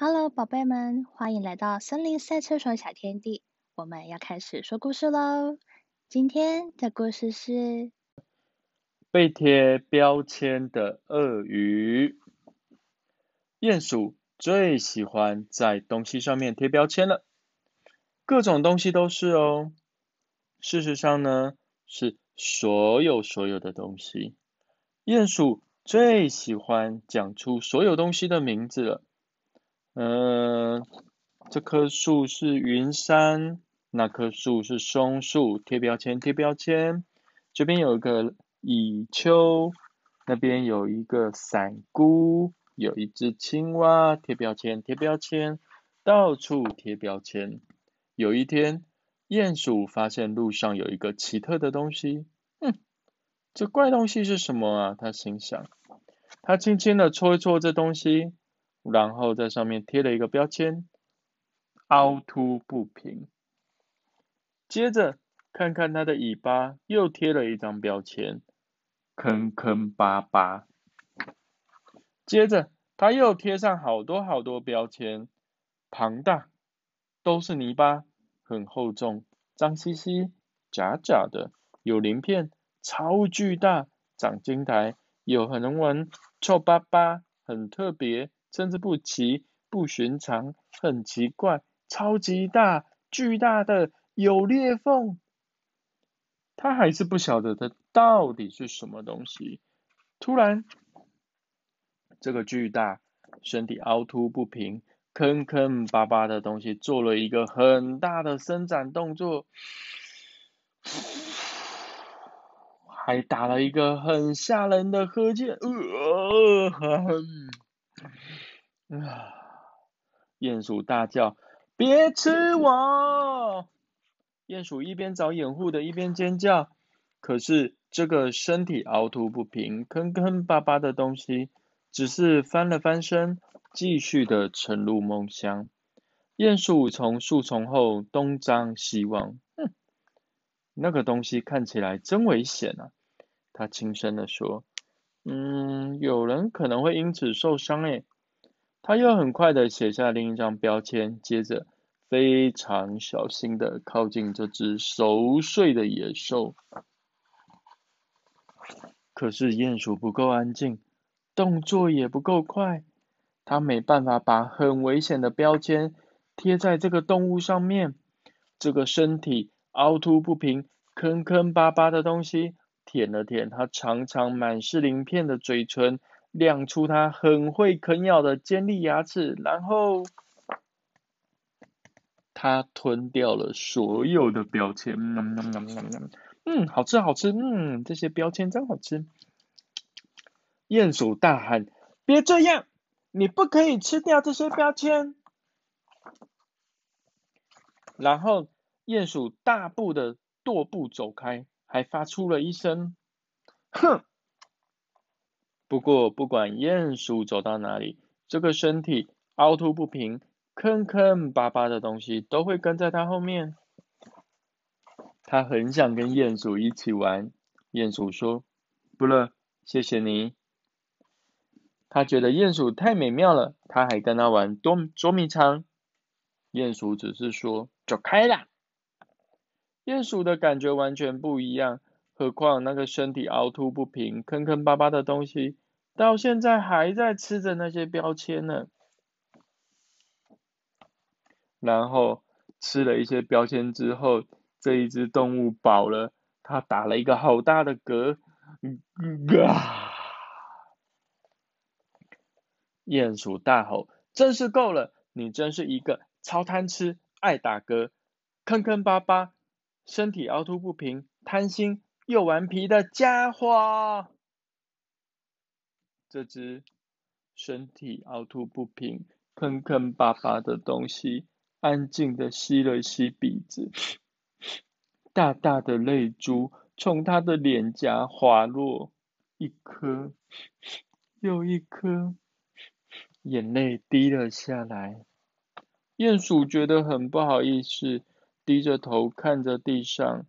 Hello，宝贝们，欢迎来到森林赛车手小天地。我们要开始说故事喽。今天的故事是被贴标签的鳄鱼。鼹鼠最喜欢在东西上面贴标签了，各种东西都是哦。事实上呢，是所有所有的东西。鼹鼠最喜欢讲出所有东西的名字了。嗯，这棵树是云杉，那棵树是松树，贴标签贴标签。这边有一个蚁丘，那边有一个伞菇，有一只青蛙，贴标签贴标签，到处贴标签。有一天，鼹鼠发现路上有一个奇特的东西，嗯，这怪东西是什么啊？他心想，他轻轻的戳一戳这东西。然后在上面贴了一个标签，凹凸不平。接着看看它的尾巴，又贴了一张标签，坑坑巴巴。接着它又贴上好多好多标签，庞大，都是泥巴，很厚重，脏兮兮，假假的，有鳞片，超巨大，长金台，有很能闻，臭巴巴，很特别。参差不齐，不寻常，很奇怪，超级大，巨大的，有裂缝。他还是不晓得它到底是什么东西。突然，这个巨大、身体凹凸不平、坑坑巴巴的东西做了一个很大的伸展动作，还打了一个很吓人的呵欠，呃，啊！鼹鼠大叫：“别吃我！”鼹鼠一边找掩护的，一边尖叫。可是这个身体凹凸不平、坑坑巴巴的东西，只是翻了翻身，继续的沉入梦乡。鼹鼠从树丛后东张西望，哼，那个东西看起来真危险啊！他轻声的说：“嗯，有人可能会因此受伤诶。”他又很快的写下另一张标签，接着非常小心的靠近这只熟睡的野兽。可是鼹鼠不够安静，动作也不够快，他没办法把很危险的标签贴在这个动物上面。这个身体凹凸不平、坑坑巴巴的东西，舔了舔他长长满是鳞片的嘴唇。亮出它很会啃咬的尖利牙齿，然后它吞掉了所有的标签。嗯，好吃好吃，嗯，这些标签真好吃。鼹鼠大喊：“别这样，你不可以吃掉这些标签！”然后鼹鼠大步的踱步走开，还发出了一声：“哼！”不过，不管鼹鼠走到哪里，这个身体凹凸不平、坑坑巴巴的东西都会跟在它后面。他很想跟鼹鼠一起玩。鼹鼠说：“不了，谢谢你。”他觉得鼹鼠太美妙了，他还跟他玩捉捉迷藏。鼹鼠只是说：“走开啦！”鼹鼠的感觉完全不一样。何况那个身体凹凸不平、坑坑巴巴的东西，到现在还在吃着那些标签呢。然后吃了一些标签之后，这一只动物饱了，它打了一个好大的嗝。啊！鼹鼠大吼：“真是够了！你真是一个超贪吃、爱打嗝、坑坑巴巴、身体凹凸不平、贪心。”又顽皮的家伙！这只身体凹凸不平、坑坑巴巴的东西，安静的吸了吸鼻子，大大的泪珠从他的脸颊滑落，一颗又一颗，眼泪滴了下来。鼹鼠觉得很不好意思，低着头看着地上。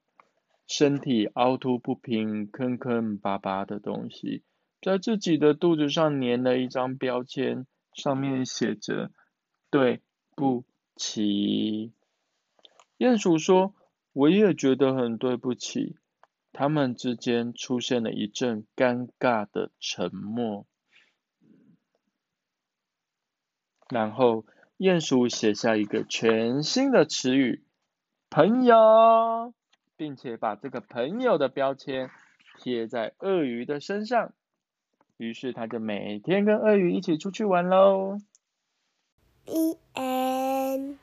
身体凹凸不平、坑坑巴巴的东西，在自己的肚子上粘了一张标签，上面写着对不起。鼹鼠说：“我也觉得很对不起。”他们之间出现了一阵尴尬的沉默。然后，鼹鼠写下一个全新的词语“朋友”，并且把这个“朋友”的标签贴在鳄鱼的身上。于是，他就每天跟鳄鱼一起出去玩喽。The end.